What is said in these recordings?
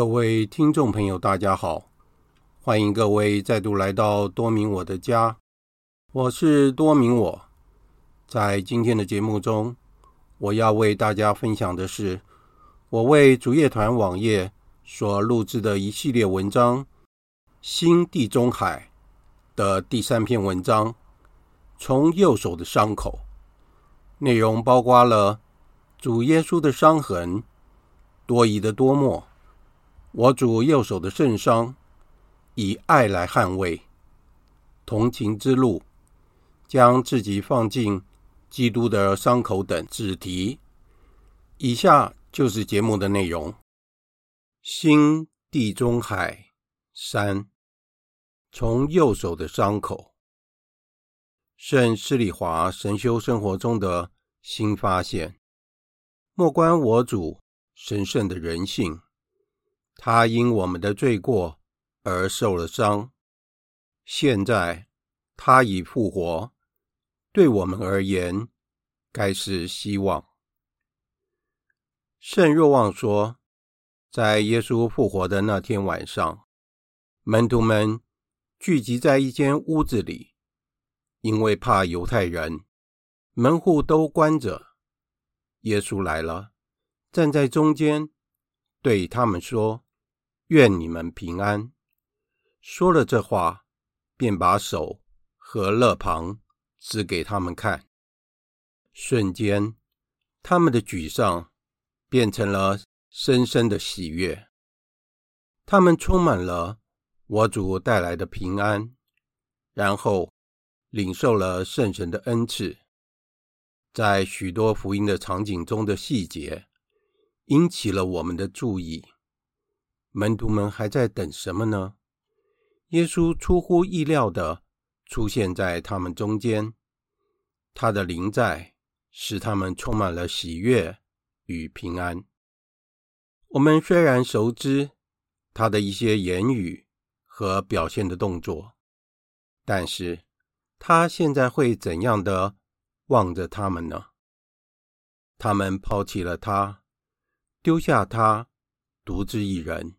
各位听众朋友，大家好，欢迎各位再度来到多明我的家。我是多明我。在今天的节目中，我要为大家分享的是我为主业团网页所录制的一系列文章《新地中海》的第三篇文章《从右手的伤口》。内容包括了主耶稣的伤痕、多疑的多默。我主右手的圣伤，以爱来捍卫，同情之路，将自己放进基督的伤口等子题。以下就是节目的内容：新地中海三，从右手的伤口，圣施礼华神修生活中的新发现，莫观我主神圣的人性。他因我们的罪过而受了伤，现在他已复活，对我们而言该是希望。圣若望说，在耶稣复活的那天晚上，门徒们聚集在一间屋子里，因为怕犹太人，门户都关着。耶稣来了，站在中间，对他们说。愿你们平安。说了这话，便把手和肋旁指给他们看。瞬间，他们的沮丧变成了深深的喜悦。他们充满了我主带来的平安，然后领受了圣神的恩赐。在许多福音的场景中的细节，引起了我们的注意。门徒们还在等什么呢？耶稣出乎意料的出现在他们中间，他的临在使他们充满了喜悦与平安。我们虽然熟知他的一些言语和表现的动作，但是他现在会怎样的望着他们呢？他们抛弃了他，丢下他，独自一人。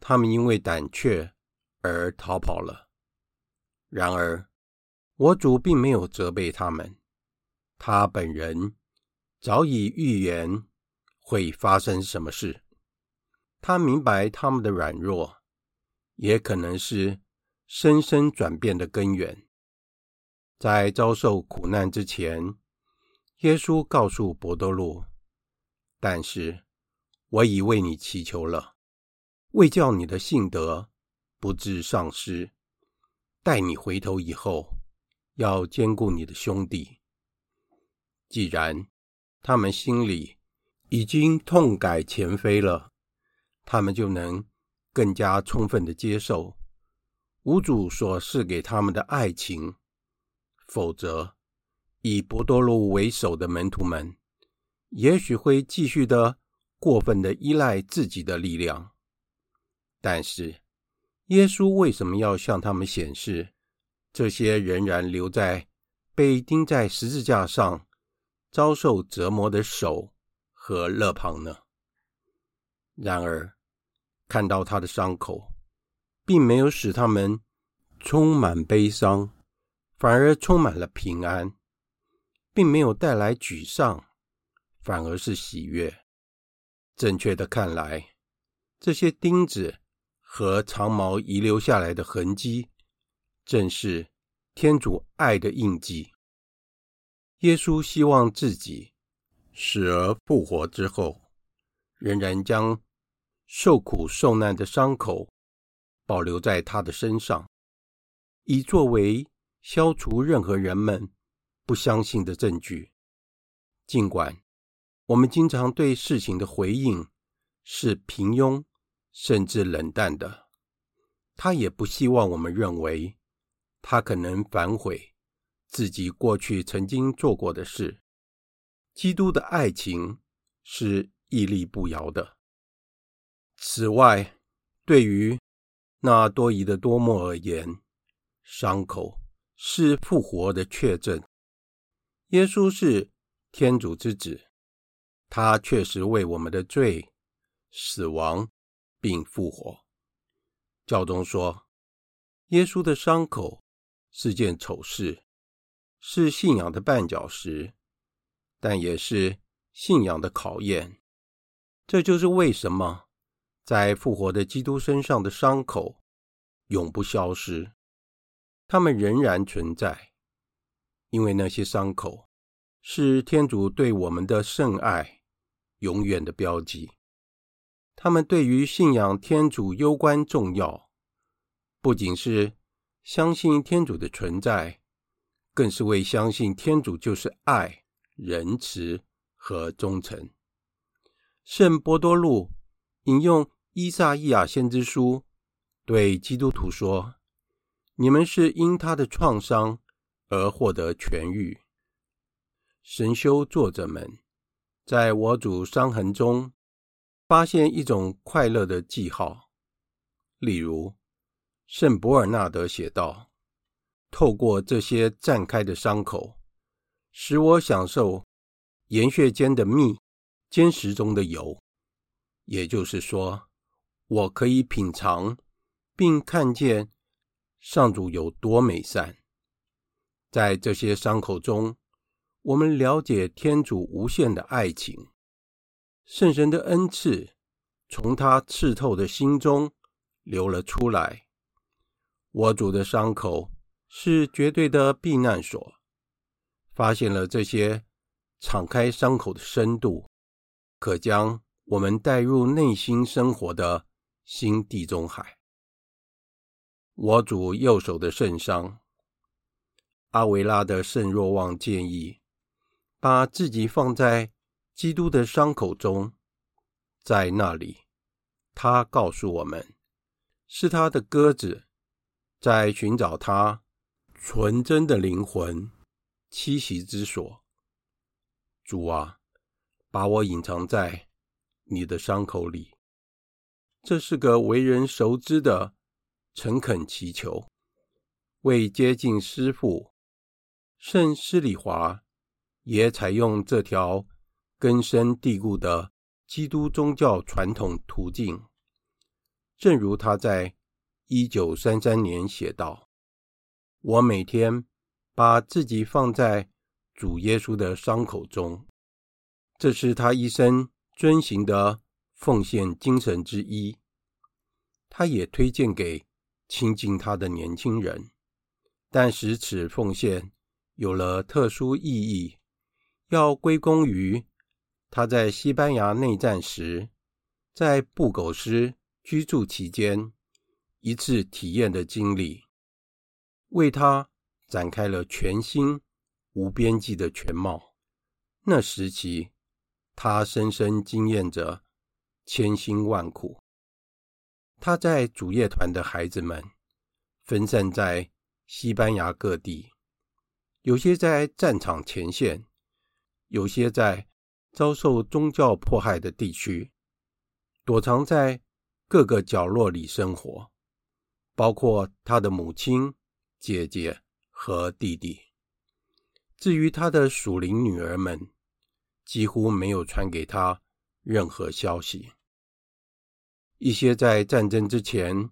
他们因为胆怯而逃跑了。然而，我主并没有责备他们，他本人早已预言会发生什么事。他明白他们的软弱，也可能是深深转变的根源。在遭受苦难之前，耶稣告诉伯多禄：“但是我已为你祈求了。”为叫你的信德不致丧失，待你回头以后，要兼顾你的兄弟。既然他们心里已经痛改前非了，他们就能更加充分的接受吾主所赐给他们的爱情。否则，以博多禄为首的门徒们，也许会继续的过分的依赖自己的力量。但是，耶稣为什么要向他们显示这些仍然留在被钉在十字架上遭受折磨的手和肋旁呢？然而，看到他的伤口，并没有使他们充满悲伤，反而充满了平安，并没有带来沮丧，反而是喜悦。正确的看来，这些钉子。和长矛遗留下来的痕迹，正是天主爱的印记。耶稣希望自己死而复活之后，仍然将受苦受难的伤口保留在他的身上，以作为消除任何人们不相信的证据。尽管我们经常对事情的回应是平庸。甚至冷淡的，他也不希望我们认为他可能反悔自己过去曾经做过的事。基督的爱情是屹立不摇的。此外，对于那多疑的多默而言，伤口是复活的确证。耶稣是天主之子，他确实为我们的罪、死亡。并复活。教宗说，耶稣的伤口是件丑事，是信仰的绊脚石，但也是信仰的考验。这就是为什么在复活的基督身上的伤口永不消失，它们仍然存在，因为那些伤口是天主对我们的圣爱永远的标记。他们对于信仰天主攸关重要，不仅是相信天主的存在，更是为相信天主就是爱、仁慈和忠诚。圣波多禄引用伊撒意亚先知书，对基督徒说：“你们是因他的创伤而获得痊愈。”神修作者们在我主伤痕中。发现一种快乐的记号，例如圣博尔纳德写道：“透过这些绽开的伤口，使我享受盐穴间的蜜，坚石中的油。也就是说，我可以品尝并看见上主有多美善。在这些伤口中，我们了解天主无限的爱情。”圣神的恩赐从他刺透的心中流了出来。我主的伤口是绝对的避难所。发现了这些敞开伤口的深度，可将我们带入内心生活的新地中海。我主右手的圣伤，阿维拉的圣若望建议，把自己放在。基督的伤口中，在那里，他告诉我们，是他的鸽子在寻找他纯真的灵魂栖息之所。主啊，把我隐藏在你的伤口里。这是个为人熟知的诚恳祈求。为接近师父，圣施礼华也采用这条。根深蒂固的基督宗教传统途径，正如他在一九三三年写道：“我每天把自己放在主耶稣的伤口中，这是他一生遵行的奉献精神之一。他也推荐给亲近他的年轻人，但使此奉献有了特殊意义，要归功于。”他在西班牙内战时，在布狗斯居住期间，一次体验的经历，为他展开了全新、无边际的全貌。那时期，他深深经验着千辛万苦。他在主业团的孩子们分散在西班牙各地，有些在战场前线，有些在。遭受宗教迫害的地区，躲藏在各个角落里生活，包括他的母亲、姐姐和弟弟。至于他的属灵女儿们，几乎没有传给他任何消息。一些在战争之前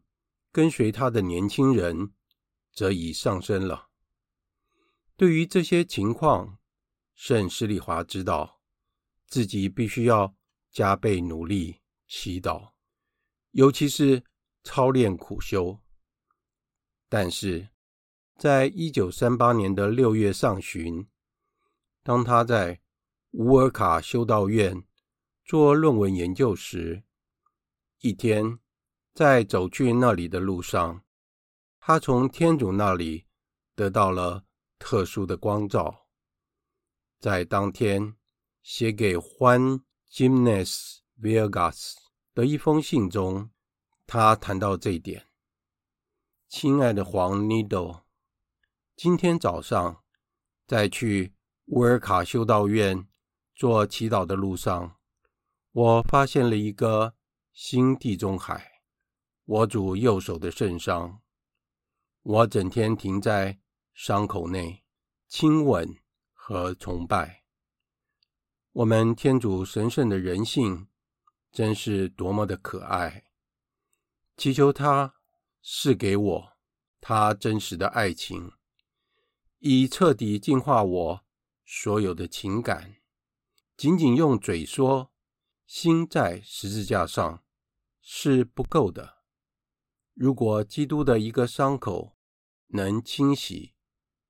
跟随他的年轻人，则已丧生了。对于这些情况，圣施利华知道。自己必须要加倍努力祈祷，尤其是操练苦修。但是，在一九三八年的六月上旬，当他在乌尔卡修道院做论文研究时，一天在走去那里的路上，他从天主那里得到了特殊的光照。在当天。写给欢吉梅斯·维尔加斯的一封信中，他谈到这一点。亲爱的黄 needle，，今天早上在去乌尔卡修道院做祈祷的路上，我发现了一个新地中海，我主右手的圣伤。我整天停在伤口内，亲吻和崇拜。我们天主神圣的人性，真是多么的可爱！祈求他赐给我他真实的爱情，以彻底净化我所有的情感。仅仅用嘴说，心在十字架上是不够的。如果基督的一个伤口能清洗、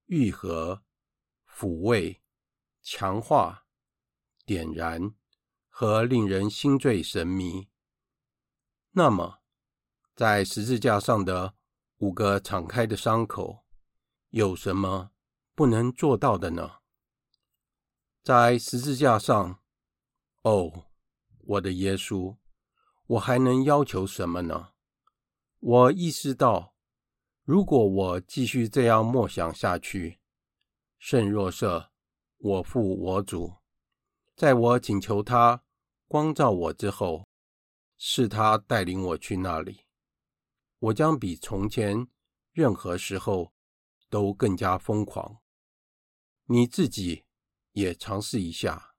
愈合、抚慰、强化、点燃和令人心醉神迷，那么在十字架上的五个敞开的伤口，有什么不能做到的呢？在十字架上，哦。我的耶稣，我还能要求什么呢？我意识到，如果我继续这样默想下去，圣若瑟，我父我主，在我请求他光照我之后，是他带领我去那里，我将比从前任何时候都更加疯狂。你自己也尝试一下。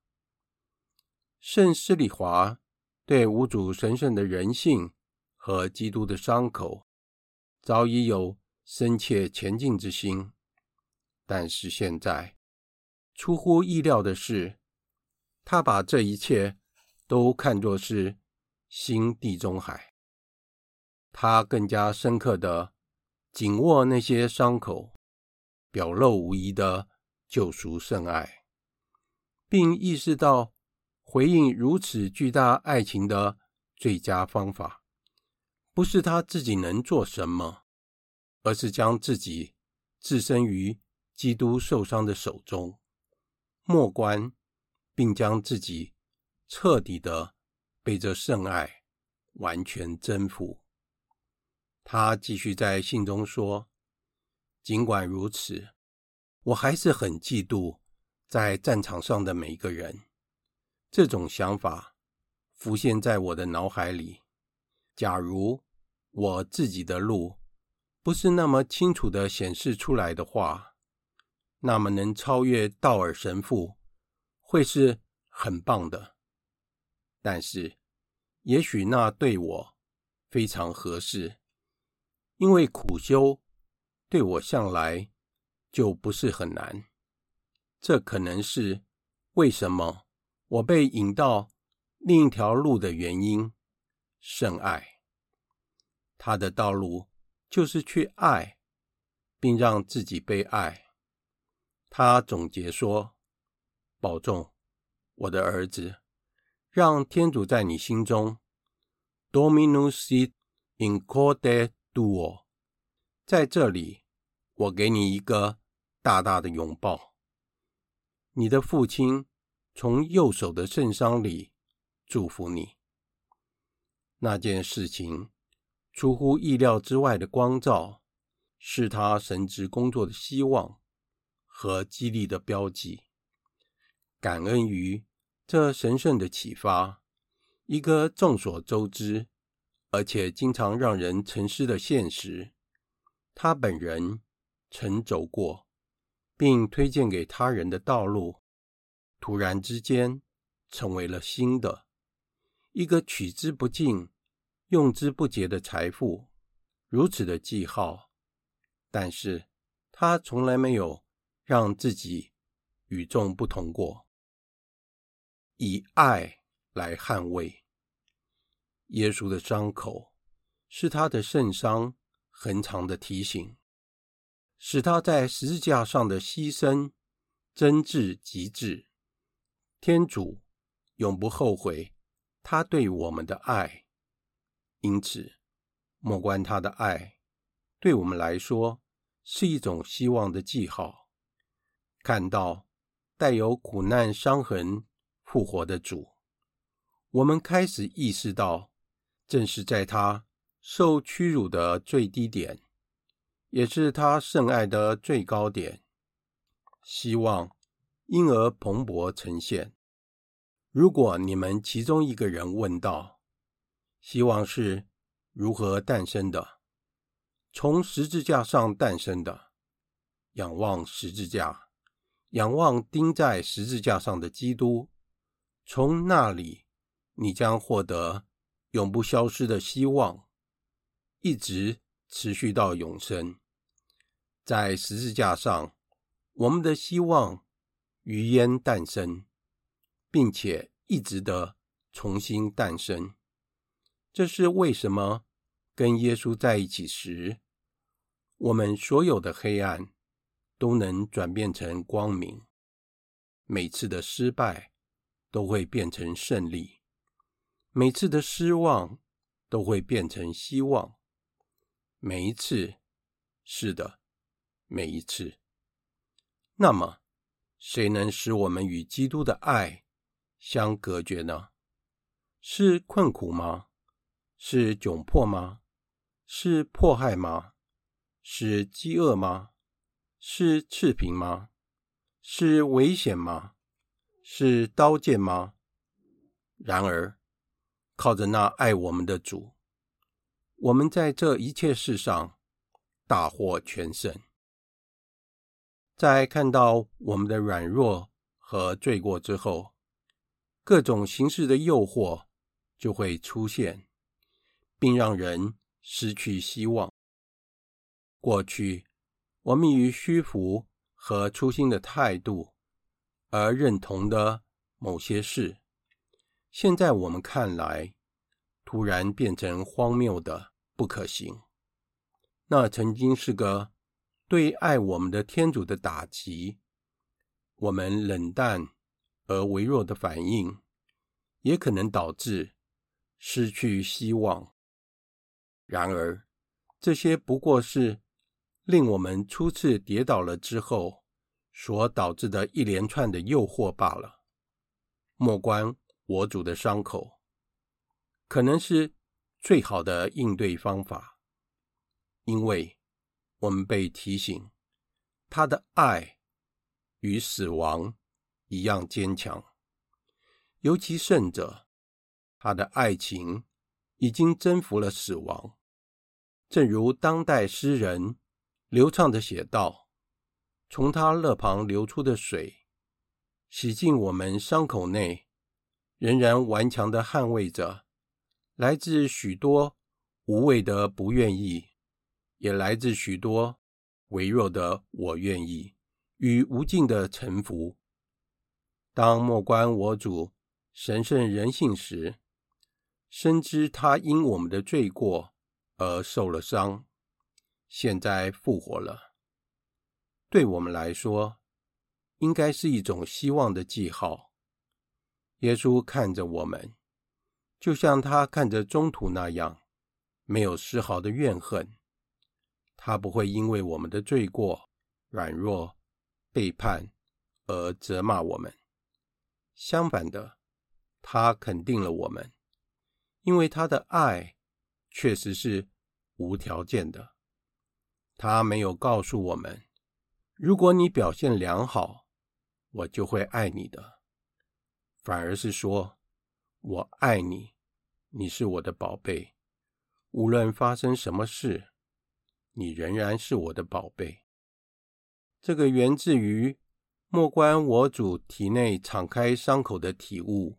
圣施里华对无主神圣的人性和基督的伤口早已有深切前进之心，但是现在出乎意料的是，他把这一切都看作是新地中海。他更加深刻地紧握那些伤口，表露无遗的救赎圣爱，并意识到。回应如此巨大爱情的最佳方法，不是他自己能做什么，而是将自己置身于基督受伤的手中，默观，并将自己彻底的被这圣爱完全征服。他继续在信中说：“尽管如此，我还是很嫉妒在战场上的每一个人。”这种想法浮现在我的脑海里。假如我自己的路不是那么清楚的显示出来的话，那么能超越道尔神父会是很棒的。但是，也许那对我非常合适，因为苦修对我向来就不是很难。这可能是为什么。我被引到另一条路的原因，圣爱。他的道路就是去爱，并让自己被爱。他总结说：“保重，我的儿子，让天主在你心中，Dominus sit in corde tuo。在这里，我给你一个大大的拥抱。你的父亲。”从右手的圣伤里祝福你。那件事情出乎意料之外的光照，是他神职工作的希望和激励的标记。感恩于这神圣的启发，一个众所周知而且经常让人沉思的现实，他本人曾走过并推荐给他人的道路。突然之间，成为了新的一个取之不尽、用之不竭的财富，如此的记号。但是，他从来没有让自己与众不同过，以爱来捍卫耶稣的伤口，是他的圣伤恒长的提醒，使他在十字架上的牺牲真挚极致。天主永不后悔他对我们的爱，因此，莫关他的爱，对我们来说是一种希望的记号。看到带有苦难伤痕复活的主，我们开始意识到，正是在他受屈辱的最低点，也是他圣爱的最高点，希望。因而蓬勃呈现。如果你们其中一个人问道：“希望是如何诞生的？”从十字架上诞生的，仰望十字架，仰望钉在十字架上的基督，从那里你将获得永不消失的希望。一直持续到永生。在十字架上，我们的希望于烟诞生，并且一直的重新诞生。这是为什么？跟耶稣在一起时，我们所有的黑暗都能转变成光明。每次的失败都会变成胜利，每次的失望都会变成希望。每一次，是的，每一次。那么，谁能使我们与基督的爱相隔绝呢？是困苦吗？是窘迫吗？是迫害吗？是饥饿吗？是赤贫吗？是危险吗？是刀剑吗？然而，靠着那爱我们的主，我们在这一切事上大获全胜。在看到我们的软弱和罪过之后，各种形式的诱惑就会出现，并让人失去希望。过去，我们以虚浮和粗心的态度而认同的某些事，现在我们看来，突然变成荒谬的不可行。那曾经是个对爱我们的天主的打击，我们冷淡而微弱的反应，也可能导致失去希望。然而，这些不过是令我们初次跌倒了之后所导致的一连串的诱惑罢了。莫关我主的伤口，可能是最好的应对方法，因为我们被提醒，他的爱与死亡一样坚强，尤其甚者，他的爱情已经征服了死亡。正如当代诗人流畅的写道：“从他肋旁流出的水，洗净我们伤口内，仍然顽强地捍卫着，来自许多无谓的不愿意，也来自许多微弱的我愿意与无尽的臣服。当莫观我主神圣人性时，深知他因我们的罪过。”而受了伤，现在复活了。对我们来说，应该是一种希望的记号。耶稣看着我们，就像他看着中途那样，没有丝毫的怨恨。他不会因为我们的罪过、软弱、背叛而责骂我们。相反的，他肯定了我们，因为他的爱。确实是无条件的。他没有告诉我们，如果你表现良好，我就会爱你的。反而是说，我爱你，你是我的宝贝。无论发生什么事，你仍然是我的宝贝。这个源自于莫观我主体内敞开伤口的体悟，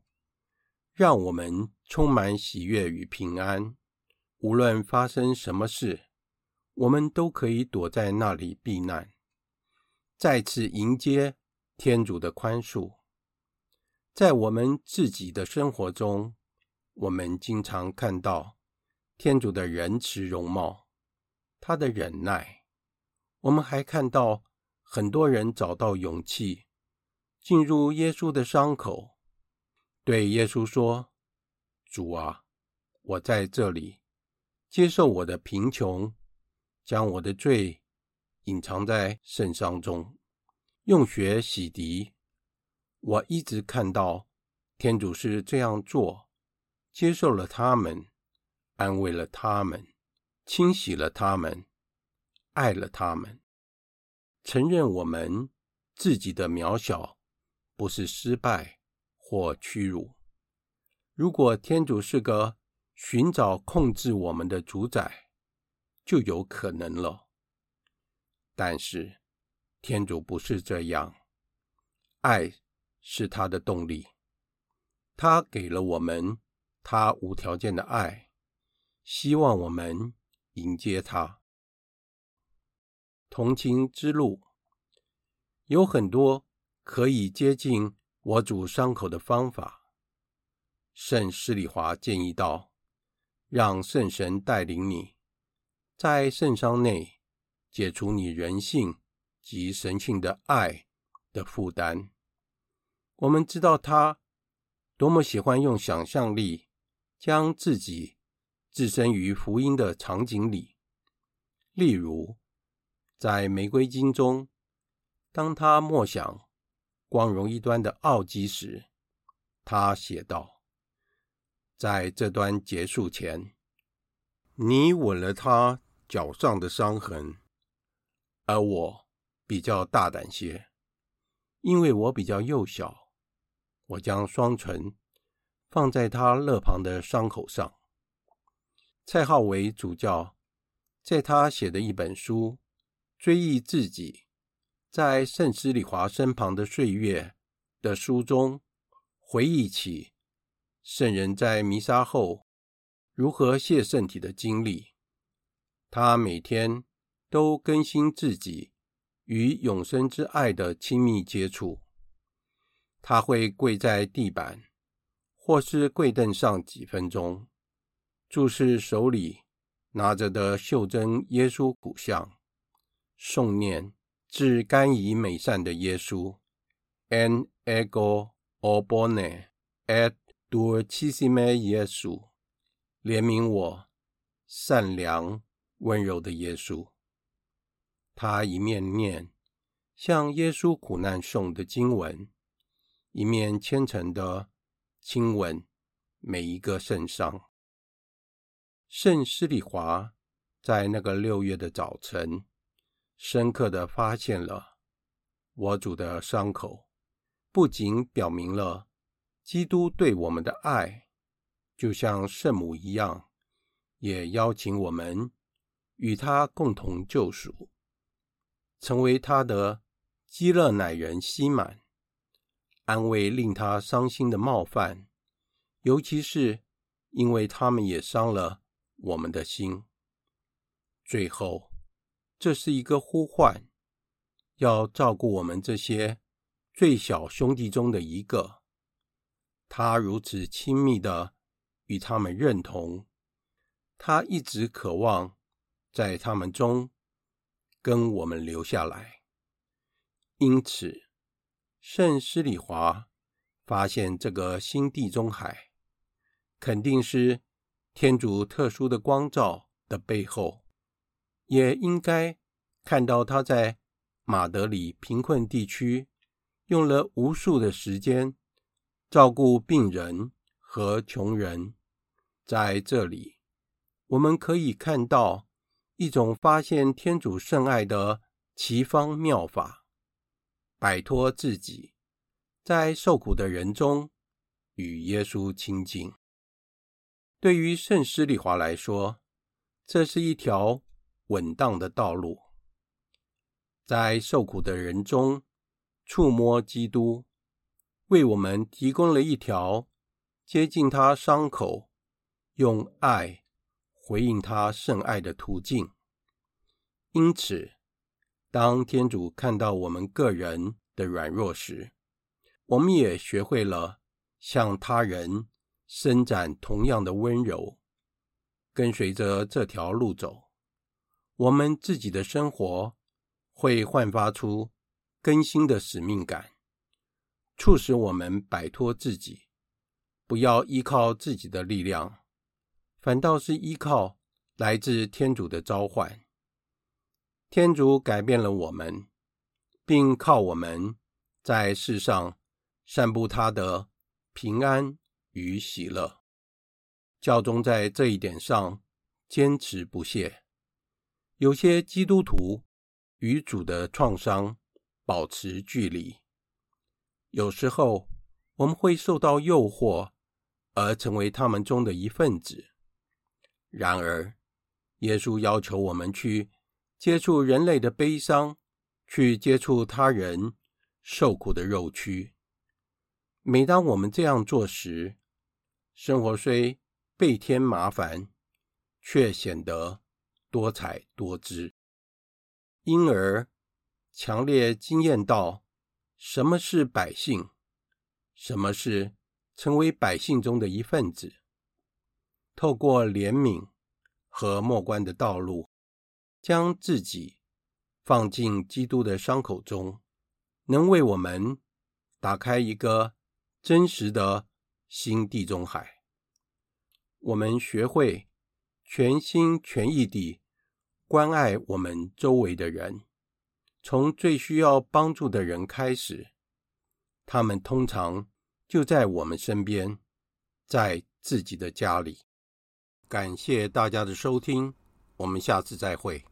让我们充满喜悦与平安。无论发生什么事，我们都可以躲在那里避难，再次迎接天主的宽恕。在我们自己的生活中，我们经常看到天主的仁慈容貌，他的忍耐。我们还看到很多人找到勇气，进入耶稣的伤口，对耶稣说：“主啊，我在这里。”接受我的贫穷，将我的罪隐藏在圣伤中，用血洗涤。我一直看到天主是这样做，接受了他们，安慰了他们，清洗了他们，爱了他们，承认我们自己的渺小，不是失败或屈辱。如果天主是个寻找控制我们的主宰，就有可能了。但是天主不是这样，爱是他的动力，他给了我们他无条件的爱，希望我们迎接他。同情之路有很多可以接近我主伤口的方法。圣施礼华建议道：“让圣神带领你，在圣伤内解除你人性及神性的爱的负担。”我们知道他多么喜欢用想象力将自己置身于福音的场景里。例如，在玫瑰经中，当他默想光荣一端的奥基时，他写道。在这段结束前，你吻了他脚上的伤痕，而我比较大胆些，因为我比较幼小。我将双唇放在他肋旁的伤口上。蔡浩为主教在他写的一本书《追忆自己在圣施里华身旁的岁月》的书中，回忆起。圣人在弥撒后如何谢圣体的经历，他每天都更新自己与永生之爱的亲密接触。他会跪在地板或是跪凳上几分钟，注视手里拿着的袖珍耶稣骨像，诵念至甘以美善的耶稣。，An ego urbane et Dulcissime Iesu，怜悯我，善良温柔的耶稣。他一面念向耶稣苦难诵的经文，一面虔诚地亲吻每一个圣伤。圣施礼华在那个六月的早晨，深刻地发现了我主的伤口，不仅表明了。基督对我们的爱，就像圣母一样，也邀请我们与他共同救赎，成为他的基勒乃人希满，安慰令他伤心的冒犯，尤其是因为他们也伤了我们的心。最后，这是一个呼唤，要照顾我们这些最小兄弟中的一个。他如此亲密的与他们认同，他一直渴望在他们中跟我们留下来。因此，圣施里华发现这个新地中海肯定是天主特殊的光照的背后，也应该看到他在马德里贫困地区用了无数的时间。照顾病人和穷人，在这里，我们可以看到一种发现天主圣爱的奇方妙法，摆脱自己，在受苦的人中与耶稣亲近。对于圣施礼华来说，这是一条稳当的道路，在受苦的人中触摸基督。为我们提供了一条接近他伤口、用爱回应他圣爱的途径。因此，当天主看到我们个人的软弱时，我们也学会了向他人伸展同样的温柔。跟随着这条路走，我们自己的生活会焕发出更新的使命感。促使我们摆脱自己，不要依靠自己的力量，反倒是依靠来自天主的召唤。天主改变了我们，并靠我们在世上散布他的平安与喜乐。教宗在这一点上坚持不懈。有些基督徒与主的创伤保持距离。有时候，我们会受到诱惑，而成为他们中的一份子。然而，耶稣要求我们去接触人类的悲伤，去接触他人受苦的肉躯。每当我们这样做时，生活虽倍添麻烦，却显得多彩多姿，因而强烈惊艳到什么是百姓，什么是成为百姓中的一份子。透过怜悯和默观的道路，将自己放进基督的伤口中，能为我们打开一个真实的新地中海。我们学会全心全意地关爱我们周围的人，从最需要帮助的人开始，他们通常就在我们身边，在自己的家里。感谢大家的收听，我们下次再会。